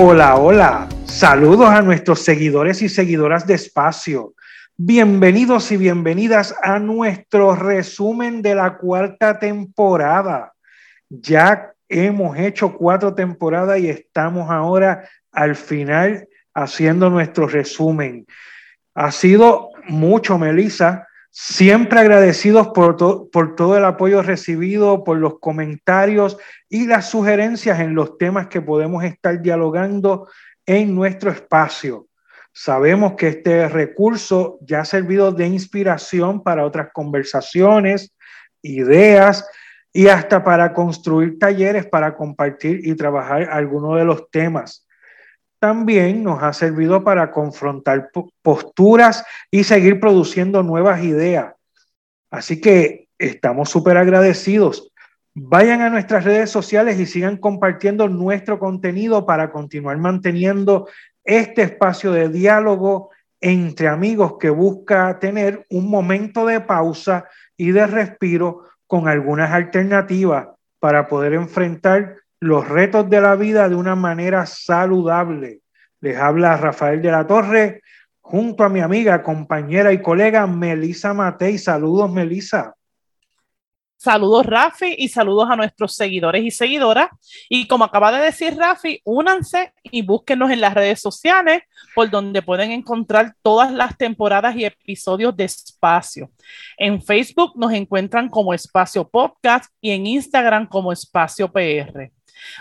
Hola, hola. Saludos a nuestros seguidores y seguidoras de Espacio. Bienvenidos y bienvenidas a nuestro resumen de la cuarta temporada. Ya hemos hecho cuatro temporadas y estamos ahora al final haciendo nuestro resumen. Ha sido mucho, Melissa, Siempre agradecidos por, todo el apoyo recibido, por los comentarios y las sugerencias en los temas que podemos estar dialogando en nuestro espacio. Sabemos que este recurso ya ha servido de inspiración para otras conversaciones, ideas y hasta para construir talleres para compartir y trabajar algunos de los temas también nos ha servido para confrontar posturas y seguir produciendo nuevas ideas. Así que estamos súper agradecidos. Vayan a nuestras redes sociales y sigan compartiendo nuestro contenido para continuar manteniendo este espacio de diálogo entre amigos que busca tener un momento de pausa y de respiro con algunas alternativas para poder enfrentar los retos de la vida de una manera saludable. Les habla Rafael de la Torre junto a mi amiga, compañera y colega Melisa Matei. Saludos, Melisa. Saludos, Rafi, y saludos a nuestros seguidores y seguidoras. Y como acaba de decir Rafi, únanse y búsquenos en las redes sociales, por donde pueden encontrar todas las temporadas y episodios de Espacio. En Facebook nos encuentran como Espacio Podcast y en Instagram como Espacio PR.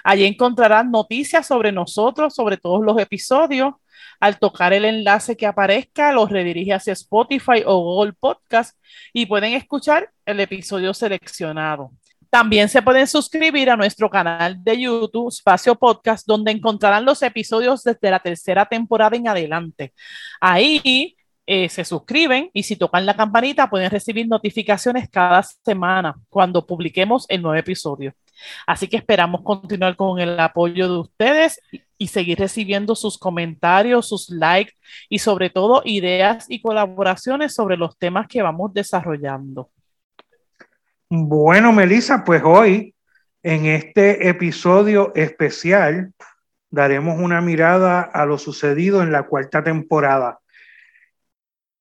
Allí encontrarán noticias sobre nosotros, sobre todos los episodios. Al tocar el enlace que aparezca, los redirige hacia Spotify o Google Podcast y pueden escuchar el episodio seleccionado. También se pueden suscribir a nuestro canal de YouTube, Espacio Podcast, donde encontrarán los episodios desde la tercera temporada en adelante. Ahí eh, se suscriben y si tocan la campanita pueden recibir notificaciones cada semana cuando publiquemos el nuevo episodio. Así que esperamos continuar con el apoyo de ustedes y seguir recibiendo sus comentarios, sus likes y sobre todo ideas y colaboraciones sobre los temas que vamos desarrollando. Bueno, Melissa, pues hoy en este episodio especial daremos una mirada a lo sucedido en la cuarta temporada.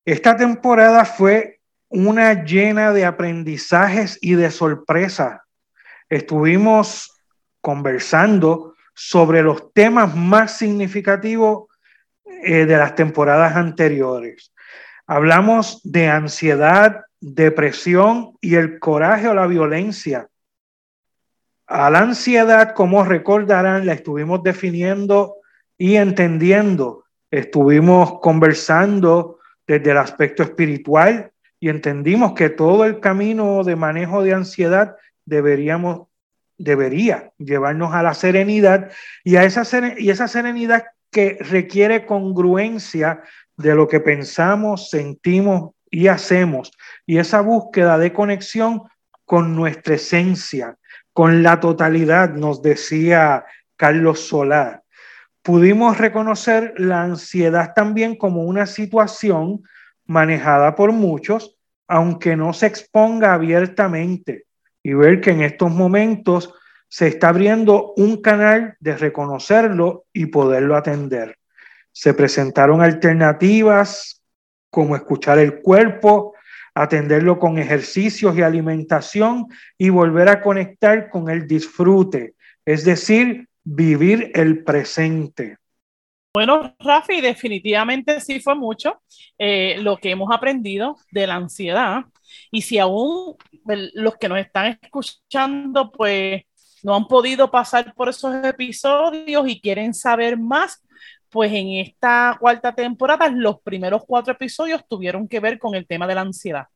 Esta temporada fue una llena de aprendizajes y de sorpresas estuvimos conversando sobre los temas más significativos eh, de las temporadas anteriores. Hablamos de ansiedad, depresión y el coraje o la violencia. A la ansiedad, como recordarán, la estuvimos definiendo y entendiendo. Estuvimos conversando desde el aspecto espiritual y entendimos que todo el camino de manejo de ansiedad deberíamos, debería llevarnos a la serenidad y a esa, y esa serenidad que requiere congruencia de lo que pensamos, sentimos y hacemos. Y esa búsqueda de conexión con nuestra esencia, con la totalidad, nos decía Carlos Solar. Pudimos reconocer la ansiedad también como una situación manejada por muchos, aunque no se exponga abiertamente y ver que en estos momentos se está abriendo un canal de reconocerlo y poderlo atender. Se presentaron alternativas como escuchar el cuerpo, atenderlo con ejercicios y alimentación y volver a conectar con el disfrute, es decir, vivir el presente. Bueno, Rafi, definitivamente sí fue mucho eh, lo que hemos aprendido de la ansiedad. Y si aún los que nos están escuchando, pues no han podido pasar por esos episodios y quieren saber más, pues en esta cuarta temporada los primeros cuatro episodios tuvieron que ver con el tema de la ansiedad.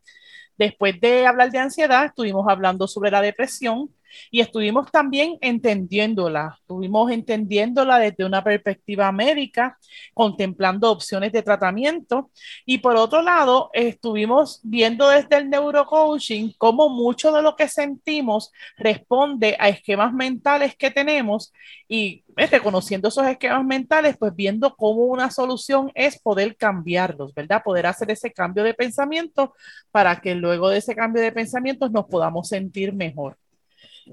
Después de hablar de ansiedad, estuvimos hablando sobre la depresión, y estuvimos también entendiéndola, estuvimos entendiéndola desde una perspectiva médica, contemplando opciones de tratamiento y por otro lado estuvimos viendo desde el neurocoaching cómo mucho de lo que sentimos responde a esquemas mentales que tenemos y eh, reconociendo esos esquemas mentales, pues viendo cómo una solución es poder cambiarlos, ¿verdad? Poder hacer ese cambio de pensamiento para que luego de ese cambio de pensamientos nos podamos sentir mejor.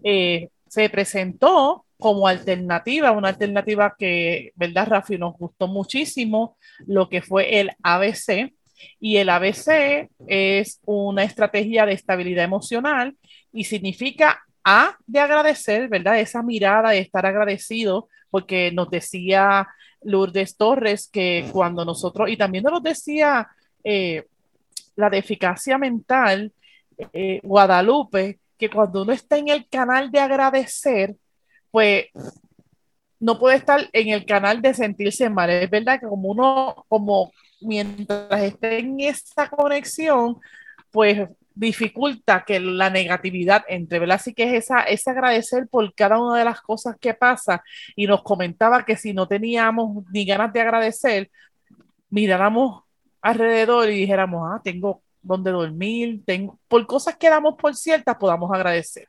Eh, se presentó como alternativa, una alternativa que, ¿verdad, Rafi? Nos gustó muchísimo, lo que fue el ABC. Y el ABC es una estrategia de estabilidad emocional y significa A de agradecer, ¿verdad? Esa mirada de estar agradecido, porque nos decía Lourdes Torres que cuando nosotros, y también nos decía eh, la de eficacia mental, eh, Guadalupe, que cuando uno está en el canal de agradecer, pues no puede estar en el canal de sentirse mal. Es verdad que como uno, como mientras esté en esta conexión, pues dificulta que la negatividad entre, ¿verdad? Así que es esa, ese agradecer por cada una de las cosas que pasa y nos comentaba que si no teníamos ni ganas de agradecer, miráramos alrededor y dijéramos, ah, tengo donde dormir, por cosas que damos por ciertas, podamos agradecer.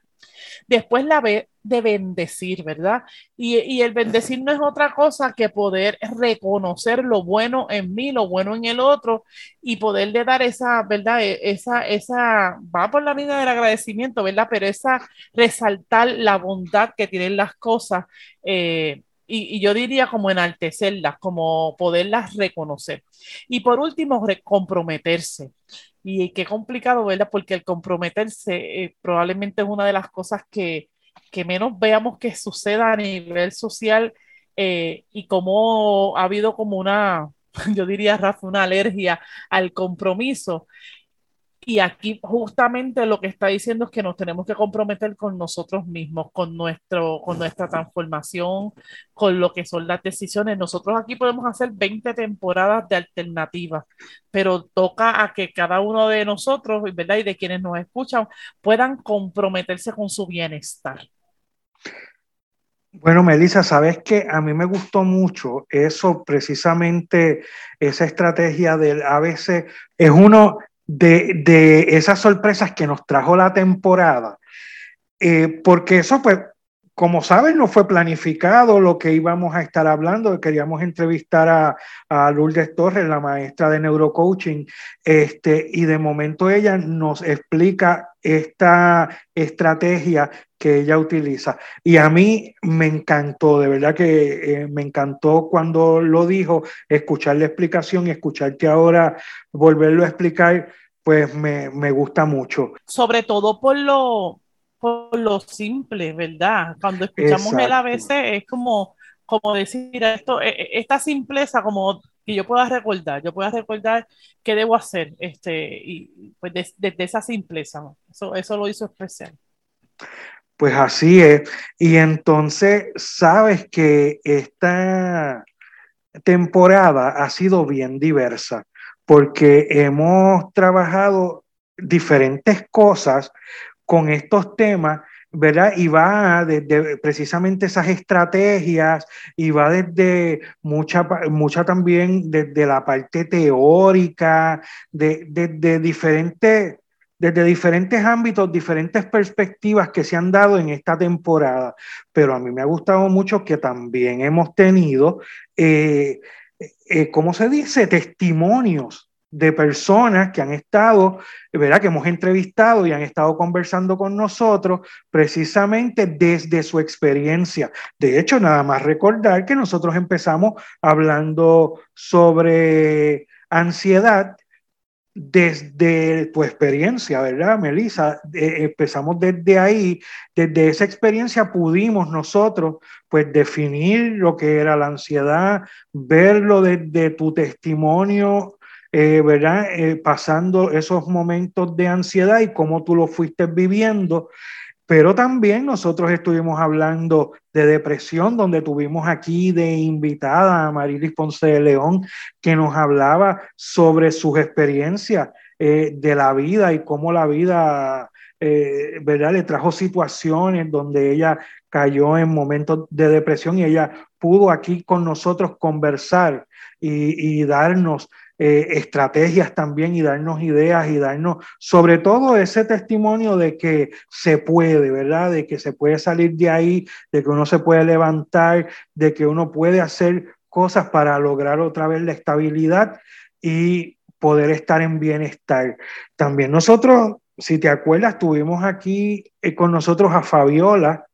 Después la B de bendecir, ¿verdad? Y, y, el bendecir no es otra cosa que poder reconocer lo bueno en mí, lo bueno en el otro y poderle dar esa, ¿verdad? E, esa, esa, va por la vida del agradecimiento, ¿verdad? Pero esa, resaltar la bondad que tienen las cosas. Eh, y, y, yo diría como enaltecerlas, como poderlas reconocer. Y por último, comprometerse. Y qué complicado, ¿verdad? Porque el comprometerse eh, probablemente es una de las cosas que, que, menos veamos que suceda a nivel social eh, y como ha habido como una, yo diría, Rafa, una alergia al compromiso. Y aquí justamente lo que está diciendo es que nos tenemos que comprometer con nosotros mismos, con, nuestro, con nuestra transformación, con lo que son las decisiones. Nosotros aquí podemos hacer 20 temporadas de alternativas, pero toca a que cada uno de nosotros, ¿verdad? Y de quienes nos escuchan, puedan comprometerse con su bienestar. Bueno, Melissa, sabes que a mí me gustó mucho eso, precisamente esa estrategia del ABC. Es uno, de, esas sorpresas que nos trajo la temporada, eh, porque eso pues, como saben, no fue planificado lo que íbamos a estar hablando. Queríamos entrevistar a, a Lourdes Torres, la maestra de neurocoaching, este, y de momento ella nos explica esta estrategia que ella utiliza. Y a mí me encantó, de verdad que eh, me encantó cuando lo dijo, escuchar la explicación y escucharte ahora volverlo a explicar, pues me, me gusta mucho. Sobre todo por lo, por lo simple, ¿verdad? Cuando escuchamos el ABC es como, como decir esto, e, e, esta simpleza como que yo pueda recordar, yo pueda recordar qué debo hacer, este, y pues desde esa simpleza, eso, eso lo hizo especial. Pues así es. Y entonces, sabes que esta temporada ha sido bien diversa porque hemos trabajado diferentes cosas con estos temas, ¿verdad? Y va desde precisamente esas estrategias y va desde mucha, mucha también desde la parte teórica, de, de diferentes desde diferentes ámbitos, diferentes perspectivas que se han dado en esta temporada, pero a mí me ha gustado mucho que también hemos tenido, eh, eh, ¿cómo se dice?, testimonios de personas que han estado, ¿verdad? Que hemos entrevistado y han estado conversando con nosotros precisamente desde su experiencia. De hecho, nada más recordar que nosotros empezamos hablando sobre ansiedad desde tu experiencia, ¿verdad, Melissa? empezamos desde ahí, desde esa experiencia pudimos nosotros pues definir lo que era la ansiedad, verlo desde tu testimonio, eh, ¿verdad? Eh, pasando esos momentos de ansiedad y cómo tú lo fuiste viviendo pero también nosotros estuvimos hablando de depresión, donde tuvimos aquí de invitada a Marilis Ponce de León, que nos hablaba sobre sus experiencias eh, de la vida y cómo la vida eh, ¿verdad? Le trajo situaciones donde ella cayó en momentos de depresión y ella pudo aquí con nosotros conversar y, darnos eh, estrategias también y darnos ideas y darnos sobre todo ese testimonio de que se puede, ¿verdad? De que se puede salir de ahí, de que uno se puede levantar, de que uno puede hacer cosas para lograr otra vez la estabilidad y poder estar en bienestar. También nosotros, si te acuerdas, tuvimos aquí eh, con nosotros a Fabiola,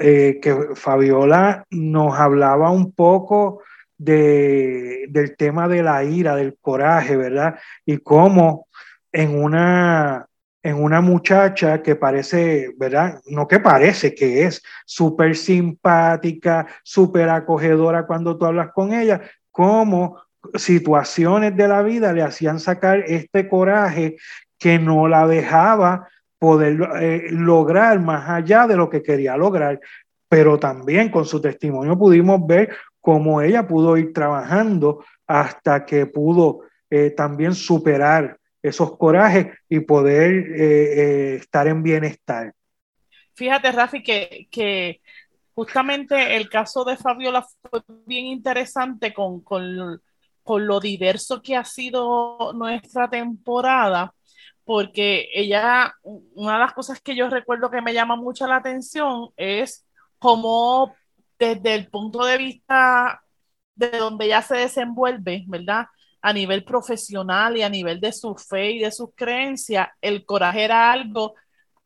eh, que Fabiola nos hablaba un poco de, del tema de la ira, del coraje, ¿verdad? Y cómo en una, en una muchacha que parece, ¿verdad? No que parece, que es súper simpática, súper acogedora cuando tú hablas con ella, cómo situaciones de la vida le hacían sacar este coraje que no la dejaba poder eh, lograr más allá de lo que quería lograr. Pero también con su testimonio pudimos ver cómo ella pudo ir trabajando hasta que pudo eh, también superar esos corajes y poder eh, estar en bienestar. Fíjate, Rafi, que, que, justamente el caso de Fabiola fue bien interesante con, con con lo diverso que ha sido nuestra temporada, porque ella, una de las cosas que yo recuerdo que me llama mucho la atención es cómo desde el punto de vista de donde ella se desenvuelve, ¿verdad? A nivel profesional y a nivel de su fe y de sus creencias, el coraje era algo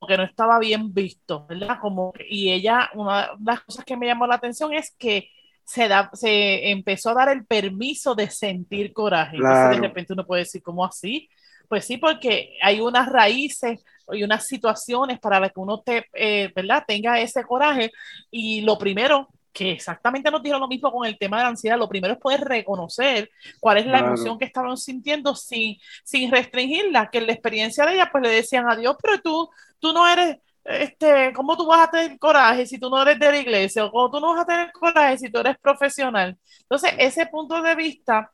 que no estaba bien visto, ¿verdad? Como, y ella, una de las cosas que me llamó la atención es que se, da, se empezó a dar el permiso de sentir coraje. Entonces, de repente uno puede decir, ¿cómo así? Pues sí, porque hay unas raíces y unas situaciones para las que uno te, eh, ¿verdad? tenga ese coraje. Y lo primero, que exactamente nos dijeron lo mismo con el tema de la ansiedad, lo primero es poder reconocer cuál es la emoción que estaban sintiendo sin, sin restringirla, que en la experiencia de ella, pues le decían a Dios, pero tú, tú no eres este, ¿cómo tú vas a tener coraje si tú no eres de la iglesia? ¿O cómo tú no vas a tener coraje si tú eres profesional? Entonces, ese punto de vista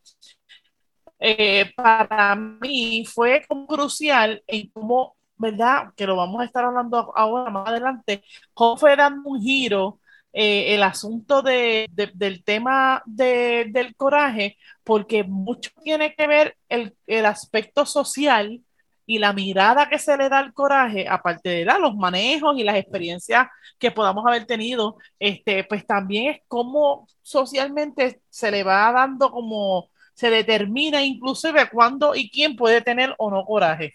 eh, para mí fue como crucial en cómo, ¿verdad? Que lo vamos a estar hablando ahora más adelante, cómo fue dando un giro eh, el asunto de, del tema del coraje, porque mucho tiene que ver el, el aspecto social y la mirada que se le da al coraje, aparte de los manejos y las experiencias que podamos haber tenido, este, pues también es cómo socialmente se le va dando como se determina inclusive cuándo y quién puede tener o no coraje.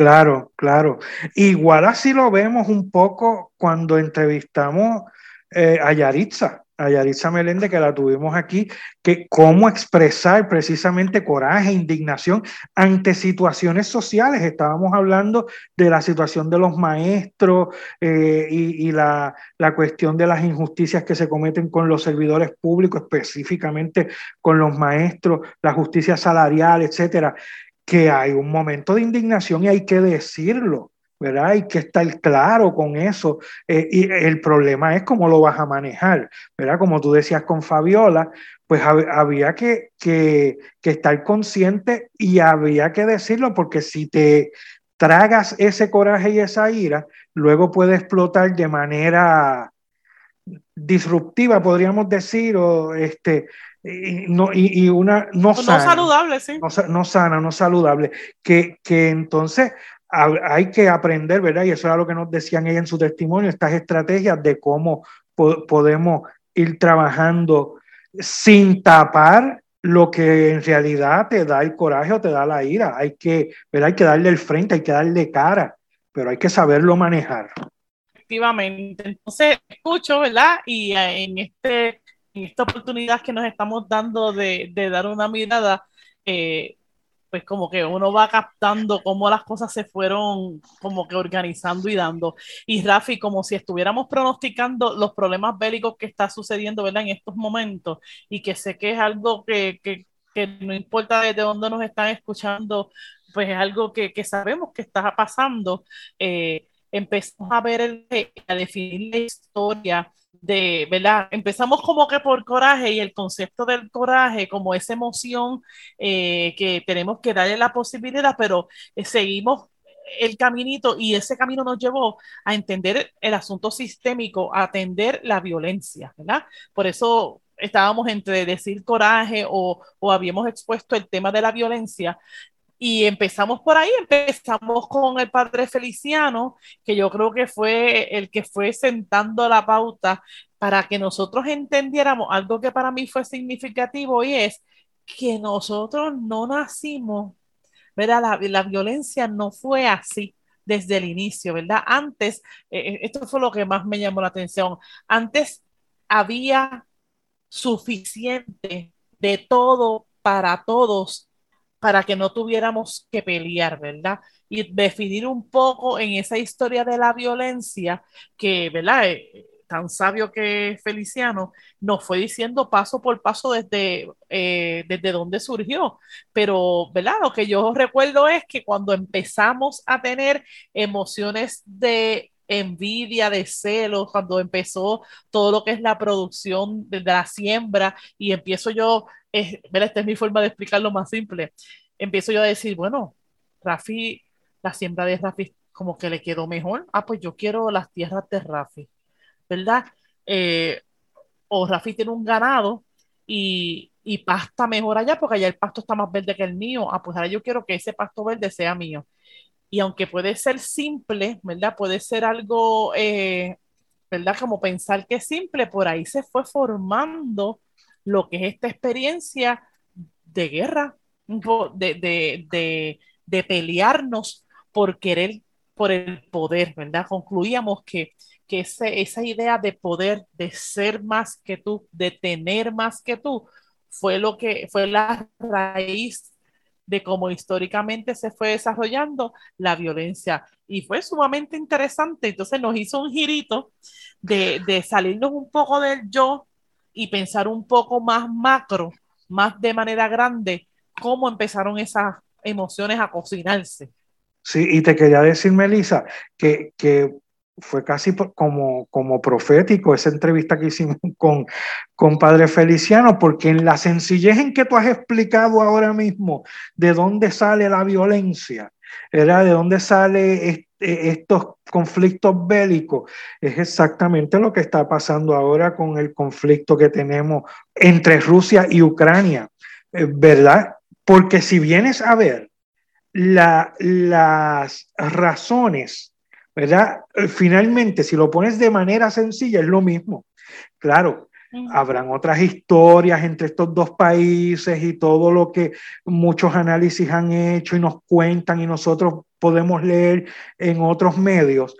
Claro, claro. Igual así lo vemos un poco cuando entrevistamos eh, a Yaritza a Yaritza Melende, que la tuvimos aquí, que cómo expresar precisamente coraje, indignación ante situaciones sociales. Estábamos hablando de la situación de los maestros eh, y, la, la, cuestión de las injusticias que se cometen con los servidores públicos, específicamente con los maestros, la justicia salarial, etcétera, que hay un momento de indignación y hay que decirlo ¿verdad? Hay que estar claro con eso. Eh, y el problema es cómo lo vas a manejar, ¿verdad? Como tú decías con Fabiola, pues había que, que, que, estar consciente y había que decirlo, porque si te tragas ese coraje y esa ira, luego puede explotar de manera disruptiva, podríamos decir, o este, y, no, y, una no, sana, no saludable, sí. No, no, sana, no saludable, que, que entonces hay que aprender, ¿verdad? Y eso era lo que nos decían ella en su testimonio, estas estrategias de cómo podemos ir trabajando sin tapar lo que en realidad te da el coraje o te da la ira. Hay que, ¿verdad? Hay que darle el frente, hay que darle cara, pero hay que saberlo manejar. Efectivamente. Entonces, escucho, ¿verdad? Y eh, en, este, en esta oportunidad que nos estamos dando de, de dar una mirada, eh, pues como que uno va captando cómo las cosas se fueron como que organizando y dando. Y Rafi, como si estuviéramos pronosticando los problemas bélicos que está sucediendo, ¿verdad? En estos momentos y que sé que es algo que, que, que no importa desde dónde nos están escuchando, pues es algo que, que sabemos que está pasando. Eh, empezamos a ver, el, a definir la historia de, ¿verdad? Empezamos como que por coraje y el concepto del coraje como esa emoción eh, que tenemos que darle la posibilidad, pero eh, seguimos el caminito y ese camino nos llevó a entender el asunto sistémico, a atender la violencia, ¿verdad? Por eso estábamos entre decir coraje o, o habíamos expuesto el tema de la violencia y empezamos por ahí, empezamos con el padre Feliciano, que yo creo que fue el que fue sentando la pauta para que nosotros entendiéramos algo que para mí fue significativo y es que nosotros no nacimos, ¿verdad? La, la violencia no fue así desde el inicio, ¿verdad? Antes, eh, eh, esto fue lo que más me llamó la atención, antes había suficiente de todo para todos para que no tuviéramos que pelear, ¿verdad? Y definir un poco en esa historia de la violencia que, ¿verdad? Eh, tan sabio que Feliciano nos fue diciendo paso por paso desde, eh, desde dónde surgió. Pero, ¿verdad? Lo que yo recuerdo es que cuando empezamos a tener emociones de envidia, de celos, cuando empezó todo lo que es la producción de, la siembra y empiezo yo, eh, esta es mi forma de explicarlo más simple, empiezo yo a decir, bueno, Rafi, la siembra de Rafi como que le quedó mejor, ah, pues yo quiero las tierras de Rafi, ¿verdad? Eh, o Rafi tiene un ganado y, y pasta mejor allá porque allá el pasto está más verde que el mío, ah, pues ahora yo quiero que ese pasto verde sea mío y aunque puede ser simple, ¿verdad? Puede ser algo, eh, ¿verdad? Como pensar que es simple, por ahí se fue formando lo que es esta experiencia de guerra, de, de, de, pelearnos por querer, por el poder, ¿verdad? Concluíamos que, que ese, esa idea de poder, de ser más que tú, de tener más que tú, fue lo que fue la raíz de cómo históricamente se fue desarrollando la violencia. Y fue sumamente interesante. Entonces nos hizo un girito de, de salirnos un poco del yo y pensar un poco más macro, más de manera grande, cómo empezaron esas emociones a cocinarse. Sí, y te quería decir, Melissa, que, que fue casi como, como profético esa entrevista que hicimos con, con Padre Feliciano, porque en la sencillez en que tú has explicado ahora mismo de dónde sale la violencia, era de dónde sale estos conflictos bélicos, es exactamente lo que está pasando ahora con el conflicto que tenemos entre Rusia y Ucrania, eh, ¿verdad? Porque si vienes a ver la, las razones ¿verdad? Eh, finalmente, si lo pones de manera sencilla, es lo mismo. Claro, habrán otras historias entre estos dos países y todo lo que muchos análisis han hecho y nos cuentan y nosotros podemos leer en otros medios,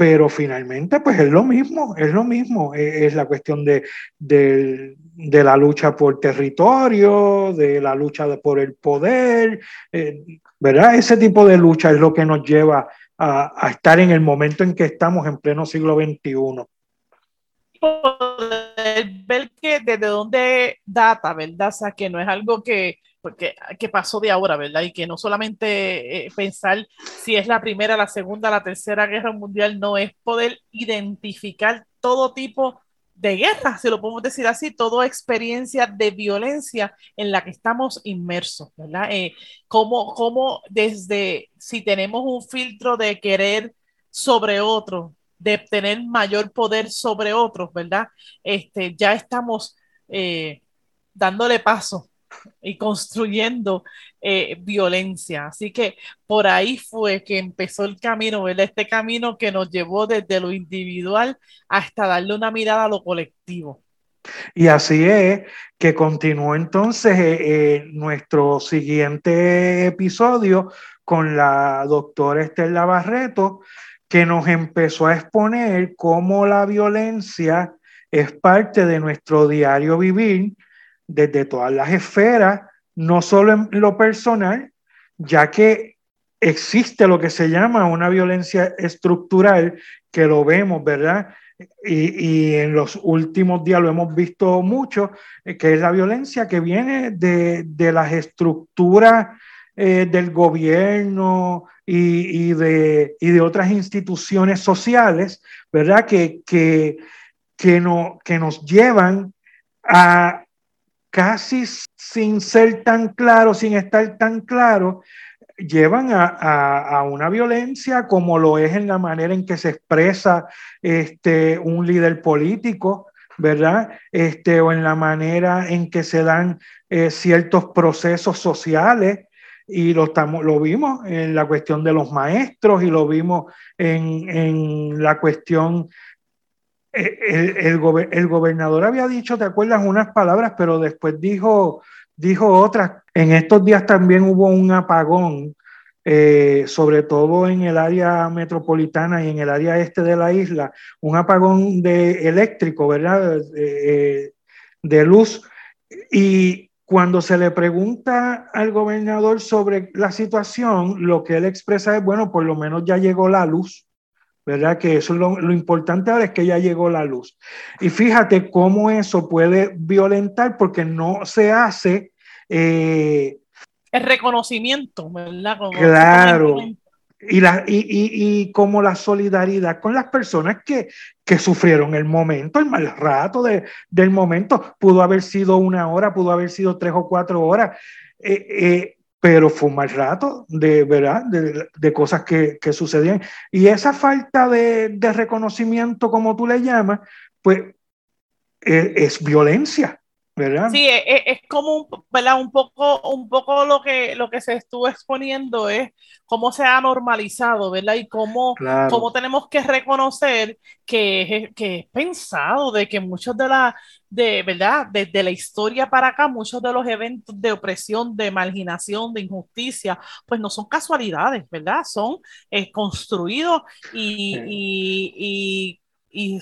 pero finalmente pues es lo mismo, es lo mismo, e, es, la cuestión de, de, la lucha por territorio, de la lucha por el poder, eh, ¿verdad? Ese tipo de lucha es lo que nos lleva a, estar en el momento en que estamos en pleno siglo XXI. ver que desde dónde data, ¿verdad? O sea, que no es algo que, porque, que pasó de ahora, ¿verdad? Y que no solamente eh, pensar si es la primera, la segunda, la tercera guerra mundial, no es poder identificar todo tipo de guerra, si lo podemos decir así, toda experiencia de violencia en la que estamos inmersos, ¿verdad? Eh, como, desde si tenemos un filtro de querer sobre otro, de tener mayor poder sobre otros, ¿verdad? Este, ya estamos eh, dándole paso y construyendo eh, violencia. Así que por ahí fue que empezó el camino. Este camino que nos llevó desde lo individual hasta darle una mirada a lo colectivo. Y así es que continuó entonces eh, eh, nuestro siguiente episodio con la doctora Estela Barreto, que nos empezó a exponer cómo la violencia es parte de nuestro diario vivir desde todas las esferas, no solo en lo personal, ya que existe lo que se llama una violencia estructural, que lo vemos, ¿verdad? Y, en los últimos días lo hemos visto mucho, eh, que es la violencia que viene de, las estructuras eh, del gobierno y, de, de, otras instituciones sociales, ¿verdad? Que, que, que, no, que nos llevan a casi sin ser tan claro, sin estar tan claro, llevan a, una violencia como lo es en la manera en que se expresa este, un líder político, ¿verdad? Este, o en la manera en que se dan eh, ciertos procesos sociales. Y lo, estamos, lo vimos en la cuestión de los maestros y lo vimos en, en la cuestión el, gobernador había dicho, ¿te acuerdas? Unas palabras, pero después dijo, dijo otras. En estos días también hubo un apagón, eh, sobre todo en el área metropolitana y en el área este de la isla, un apagón de eléctrico, ¿verdad? Eh, de luz. Y cuando se le pregunta al gobernador sobre la situación, lo que él expresa es, bueno, por lo menos ya llegó la luz. ¿Verdad? Que eso es lo, importante ahora es que ya llegó la luz. Y fíjate cómo eso puede violentar porque no se hace... Eh, el reconocimiento, ¿verdad? claro. Y, la, y, y, como la solidaridad con las personas que, que sufrieron el momento, el mal rato de, del momento. Pudo haber sido una hora, pudo haber sido tres o cuatro horas. Eh, eh, pero fue un mal rato de, ¿verdad? de, cosas que, que, sucedían. Y esa falta de, reconocimiento, como tú le llamas, pues e, es, violencia. ¿Verdad? Sí, es, e, es, como un, ¿verdad? un poco, un poco lo, que, lo que se estuvo exponiendo es cómo se ha normalizado, ¿verdad? Y cómo, cómo tenemos que reconocer que es, que es pensado, de que muchos de la, de verdad, desde la historia para acá, muchos de los eventos de opresión, de marginación, de injusticia, pues no son casualidades, ¿verdad? Son eh, construidos y, y, y, y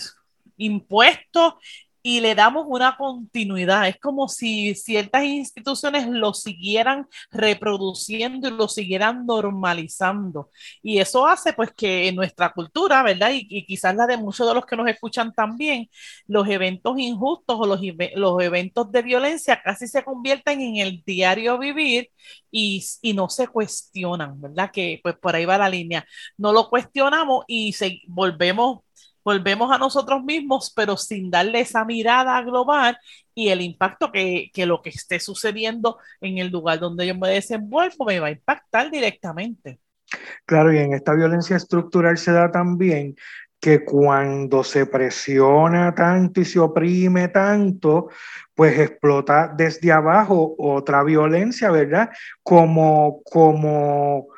impuestos y le damos una continuidad. Es como si ciertas instituciones lo siguieran reproduciendo y lo siguieran normalizando. Y eso hace pues que en nuestra cultura, ¿verdad? Y, quizás la de muchos de los que nos escuchan también, los eventos injustos o los, los eventos de violencia casi se convierten en el diario vivir y, y, no se cuestionan, ¿verdad? Que pues por ahí va la línea. No lo cuestionamos y se, volvemos volvemos a nosotros mismos, pero sin darle esa mirada global y el impacto que, que, lo que esté sucediendo en el lugar donde yo me desenvuelvo me va a impactar directamente. Claro, y en esta violencia estructural se da también que cuando se presiona tanto y se oprime tanto, pues explota desde abajo otra violencia, ¿verdad? Como, como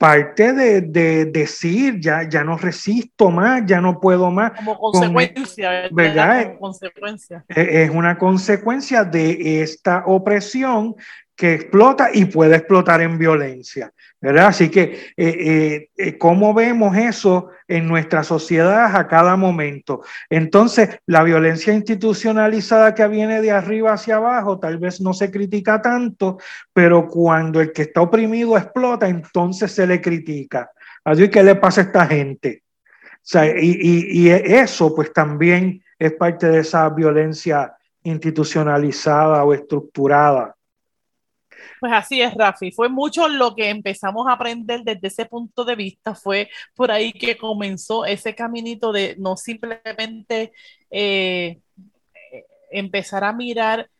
parte de, decir, ya, ya no resisto más, ya no puedo más. Como consecuencia, ¿verdad? consecuencia. Es una consecuencia de esta opresión que explota y puede explotar en violencia. ¿verdad? Así que, eh, eh, eh, ¿cómo vemos eso en nuestra sociedad a cada momento? Entonces, la violencia institucionalizada que viene de arriba hacia abajo tal vez no se critica tanto, pero cuando el que está oprimido explota, entonces se le critica. Así que, ¿qué le pasa a esta gente? O sea, y, y eso pues también es parte de esa violencia institucionalizada o estructurada. Pues así es, Rafi. Fue mucho lo que empezamos a aprender desde ese punto de vista. Fue por ahí que comenzó ese caminito de no simplemente eh, empezar a mirar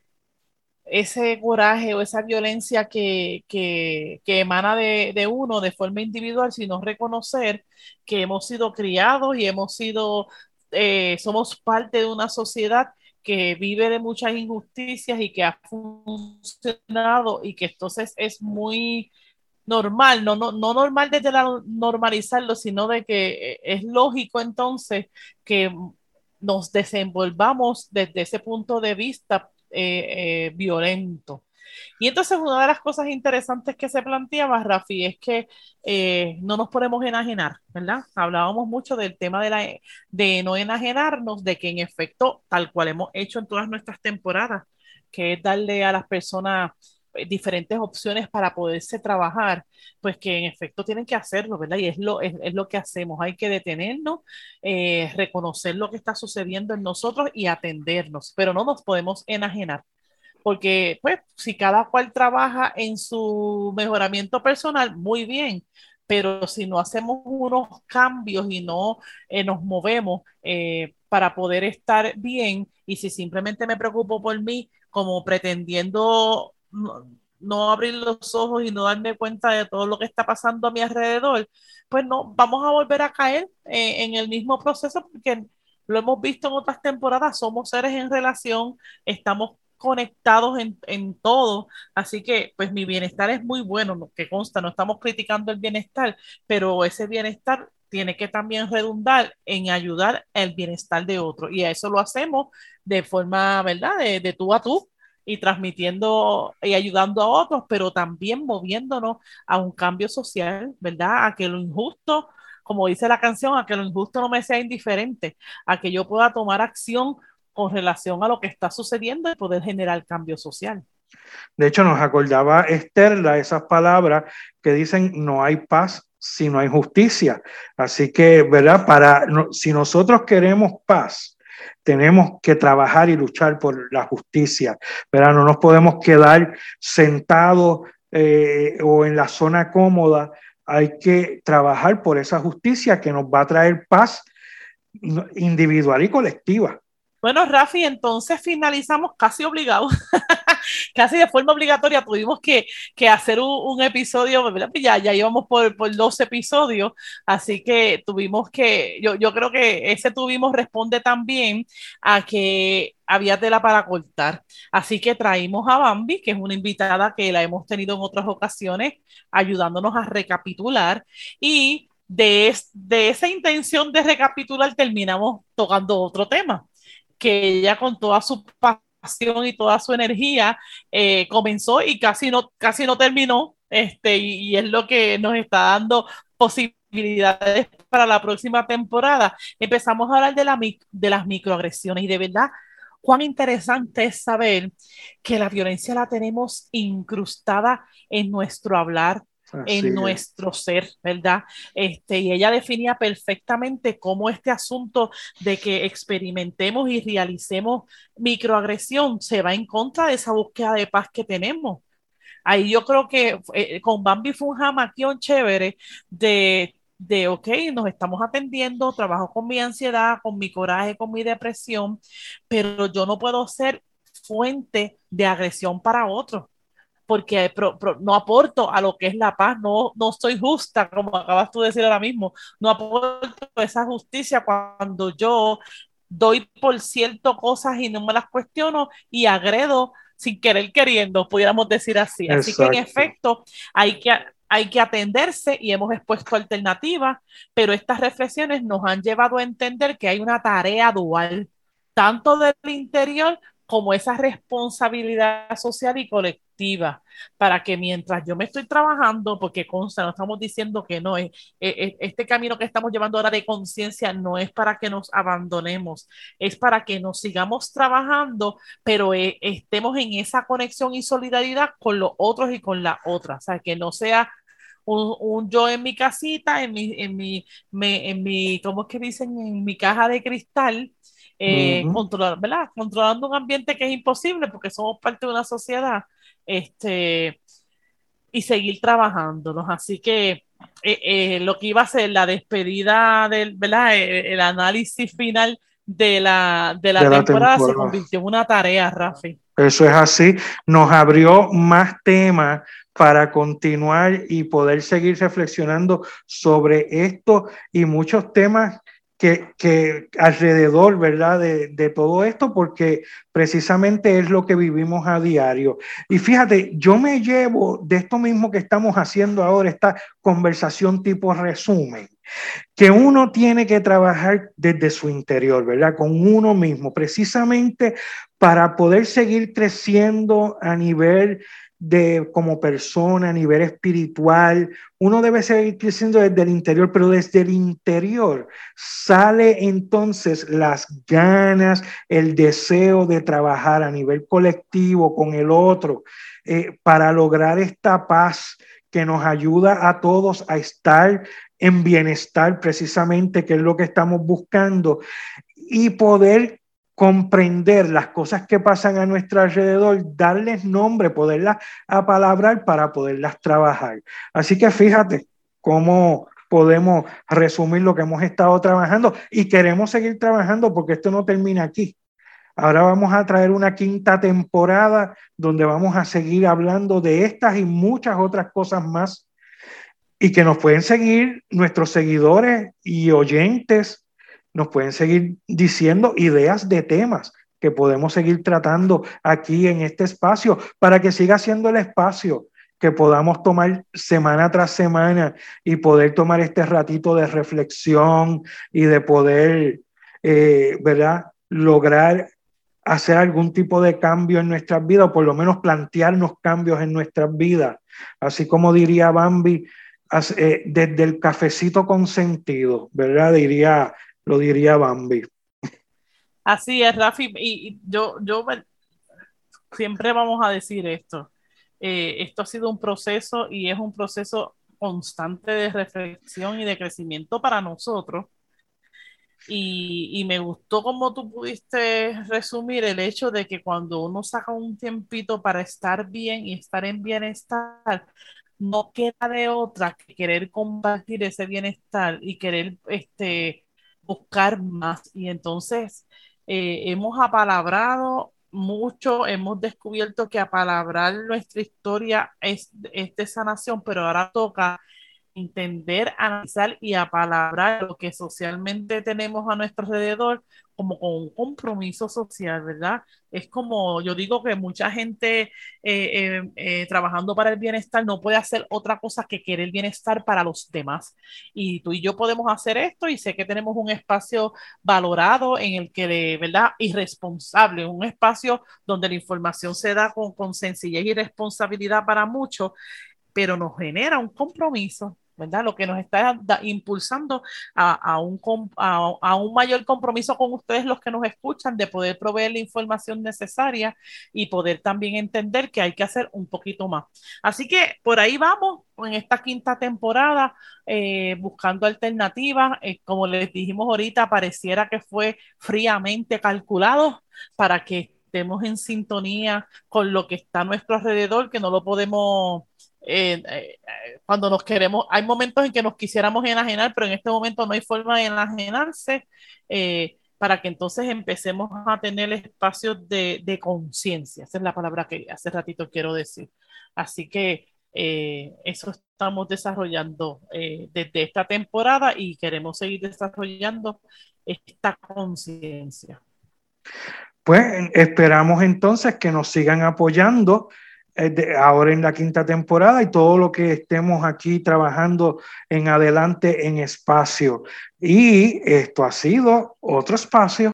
ese coraje o esa violencia que, que, emana de, uno de forma individual, sino reconocer que hemos sido criados y hemos sido, eh, somos parte de una sociedad que vive de muchas injusticias y que ha funcionado y que entonces es muy normal, no, no, no normal desde la normalizarlo, sino de que eh, es lógico entonces que nos desenvolvamos desde ese punto de vista eh, eh, violento. Y entonces una de las cosas interesantes que se planteaba, Rafi, es que eh, no nos podemos enajenar, ¿verdad? Hablábamos mucho del tema de, la, de no enajenarnos, de que en efecto, tal cual hemos hecho en todas nuestras temporadas, que es darle a las personas eh, diferentes opciones para poderse trabajar, pues que en efecto tienen que hacerlo, ¿verdad? Y es lo, es, lo que hacemos, hay que detenernos, eh, reconocer lo que está sucediendo en nosotros y atendernos, pero no nos podemos enajenar porque pues si cada cual trabaja en su mejoramiento personal, muy bien, pero si no hacemos unos cambios y no eh, nos movemos eh, para poder estar bien, y si simplemente me preocupo por mí como pretendiendo no abrir los ojos y no darme cuenta de todo lo que está pasando a mi alrededor, pues no, vamos a volver a caer eh, en el mismo proceso porque lo hemos visto en otras temporadas, somos seres en relación, estamos conectados en, en, todo, así que pues mi bienestar es muy bueno, lo que consta, no estamos criticando el bienestar, pero ese bienestar tiene que también redundar en ayudar el bienestar de otro y a eso lo hacemos de forma, ¿verdad? De, de tú a tú, y transmitiendo y ayudando a otros, pero también moviéndonos a un cambio social, ¿verdad? A que lo injusto, como dice la canción, a que lo injusto no me sea indiferente, a que yo pueda tomar acción relación a lo que está sucediendo y poder generar cambio social. De hecho, nos acordaba Esterla esas palabras que dicen no hay paz si no hay justicia. Así que, ¿verdad? Para, si nosotros queremos paz, tenemos que trabajar y luchar por la justicia, ¿verdad? No nos podemos quedar sentados eh, o en la zona cómoda. Hay que trabajar por esa justicia que nos va a traer paz individual y colectiva. Bueno, Rafi, entonces finalizamos casi obligados, casi de forma obligatoria. Tuvimos que, hacer un, episodio. Pues ya, íbamos por, dos episodios, así que tuvimos que, yo, yo creo que ese tuvimos responde también a que había tela para cortar. Así que traímos a Bambi, que es una invitada que la hemos tenido en otras ocasiones, ayudándonos a recapitular y de, de esa intención de recapitular terminamos tocando otro tema que ella con toda su pasión y toda su energía eh, comenzó y casi no, casi no terminó, este, y, es lo que nos está dando posibilidades para la próxima temporada. Empezamos a hablar de, la, de las microagresiones y de verdad cuán interesante es saber que la violencia la tenemos incrustada en nuestro hablar, en nuestro ser, ¿verdad? Este, y ella definía perfectamente cómo este asunto de que experimentemos y realicemos microagresión se va en contra de esa búsqueda de paz que tenemos. Ahí yo creo que eh, con Bambi fue un jamaquión chévere de, de, ok, nos estamos atendiendo, trabajo con mi ansiedad, con mi coraje, con mi depresión, pero yo no puedo ser fuente de agresión para otros porque no aporto a lo que es la paz, no, no soy justa, como acabas tú de decir ahora mismo, no aporto esa justicia cuando yo doy por cierto cosas y no me las cuestiono y agredo sin querer queriendo, pudiéramos decir así. Así que en efecto hay que, hay que atenderse y hemos expuesto alternativas, pero estas reflexiones nos han llevado a entender que hay una tarea dual, tanto del interior como esa responsabilidad social y colectiva, para que mientras yo me estoy trabajando, porque consta, no estamos diciendo que no, es, este camino que estamos llevando ahora de conciencia no es para que nos abandonemos, es para que nos sigamos trabajando, pero eh, estemos en esa conexión y solidaridad con los otros y con la otra, o sea, que no sea un, yo en mi casita, en mi, en mi, en mi, ¿cómo es que dicen? En mi caja de cristal, eh, controlar, ¿verdad? Controlando un ambiente que es imposible porque somos parte de una sociedad, este, y seguir trabajándonos. Así que eh, eh, lo que iba a ser la despedida del, ¿verdad? El, análisis final de la, de la, temporada, se convirtió en una tarea, Rafi. Eso es así. Nos abrió más temas para continuar y poder seguir reflexionando sobre esto y muchos temas que, alrededor, ¿verdad? De, de, todo esto, porque precisamente es lo que vivimos a diario. Y fíjate, yo me llevo de esto mismo que estamos haciendo ahora, esta conversación tipo resumen, que uno tiene que trabajar desde su interior, ¿verdad? Con uno mismo, precisamente para poder seguir creciendo a nivel de como persona a nivel espiritual. Uno debe seguir creciendo desde el interior, pero desde el interior sale entonces las ganas, el deseo de trabajar a nivel colectivo con el otro eh, para lograr esta paz que nos ayuda a todos a estar en bienestar precisamente, que es lo que estamos buscando, y poder comprender las cosas que pasan a nuestro alrededor, darles nombre, poderlas apalabrar para poderlas trabajar. Así que fíjate cómo podemos resumir lo que hemos estado trabajando y queremos seguir trabajando porque esto no termina aquí. Ahora vamos a traer una quinta temporada donde vamos a seguir hablando de estas y muchas otras cosas más y que nos pueden seguir nuestros seguidores y oyentes, nos pueden seguir diciendo ideas de temas que podemos seguir tratando aquí en este espacio para que siga siendo el espacio que podamos tomar semana tras semana y poder tomar este ratito de reflexión y de poder, eh, ¿verdad? Lograr hacer algún tipo de cambio en nuestras vidas o por lo menos plantearnos cambios en nuestras vidas. Así como diría Bambi, eh, desde el cafecito consentido, ¿verdad? Diría, lo diría Bambi. Así es, Rafi, y, yo, yo siempre vamos a decir esto. Eh, esto ha sido un proceso y es un proceso constante de reflexión y de crecimiento para nosotros. Y, me gustó como tú pudiste resumir el hecho de que cuando uno saca un tiempito para estar bien y estar en bienestar, no queda de otra que querer compartir ese bienestar y querer este, buscar más. Y entonces eh, hemos apalabrado mucho, hemos descubierto que apalabrar nuestra historia es, es de sanación, pero ahora toca entender, analizar y apalabrar lo que socialmente tenemos a nuestro alrededor como con un compromiso social, ¿verdad? Es como, yo digo que mucha gente eh, eh, eh, trabajando para el bienestar no puede hacer otra cosa que querer el bienestar para los demás. Y tú y yo podemos hacer esto y sé que tenemos un espacio valorado en el que, ¿verdad? Irresponsable, un espacio donde la información se da con, con sencillez y responsabilidad para muchos, pero nos genera un compromiso ¿verdad? Lo que nos está impulsando a, un, a, un mayor compromiso con ustedes, los que nos escuchan, de poder proveer la información necesaria y poder también entender que hay que hacer un poquito más. Así que por ahí vamos en esta quinta temporada, eh, buscando alternativas. Eh, como les dijimos ahorita, pareciera que fue fríamente calculado para que estemos en sintonía con lo que está a nuestro alrededor, que no lo podemos eh, eh, cuando nos queremos, hay momentos en que nos quisiéramos enajenar, pero en este momento no hay forma de enajenarse eh, para que entonces empecemos a tener espacios de, de conciencia. Esa es la palabra que hace ratito quiero decir. Así que eso estamos desarrollando desde esta temporada y queremos seguir desarrollando esta conciencia. Pues esperamos entonces que nos sigan apoyando ahora en la quinta temporada y todo lo que estemos aquí trabajando en adelante en espacio. Y esto ha sido otro espacio.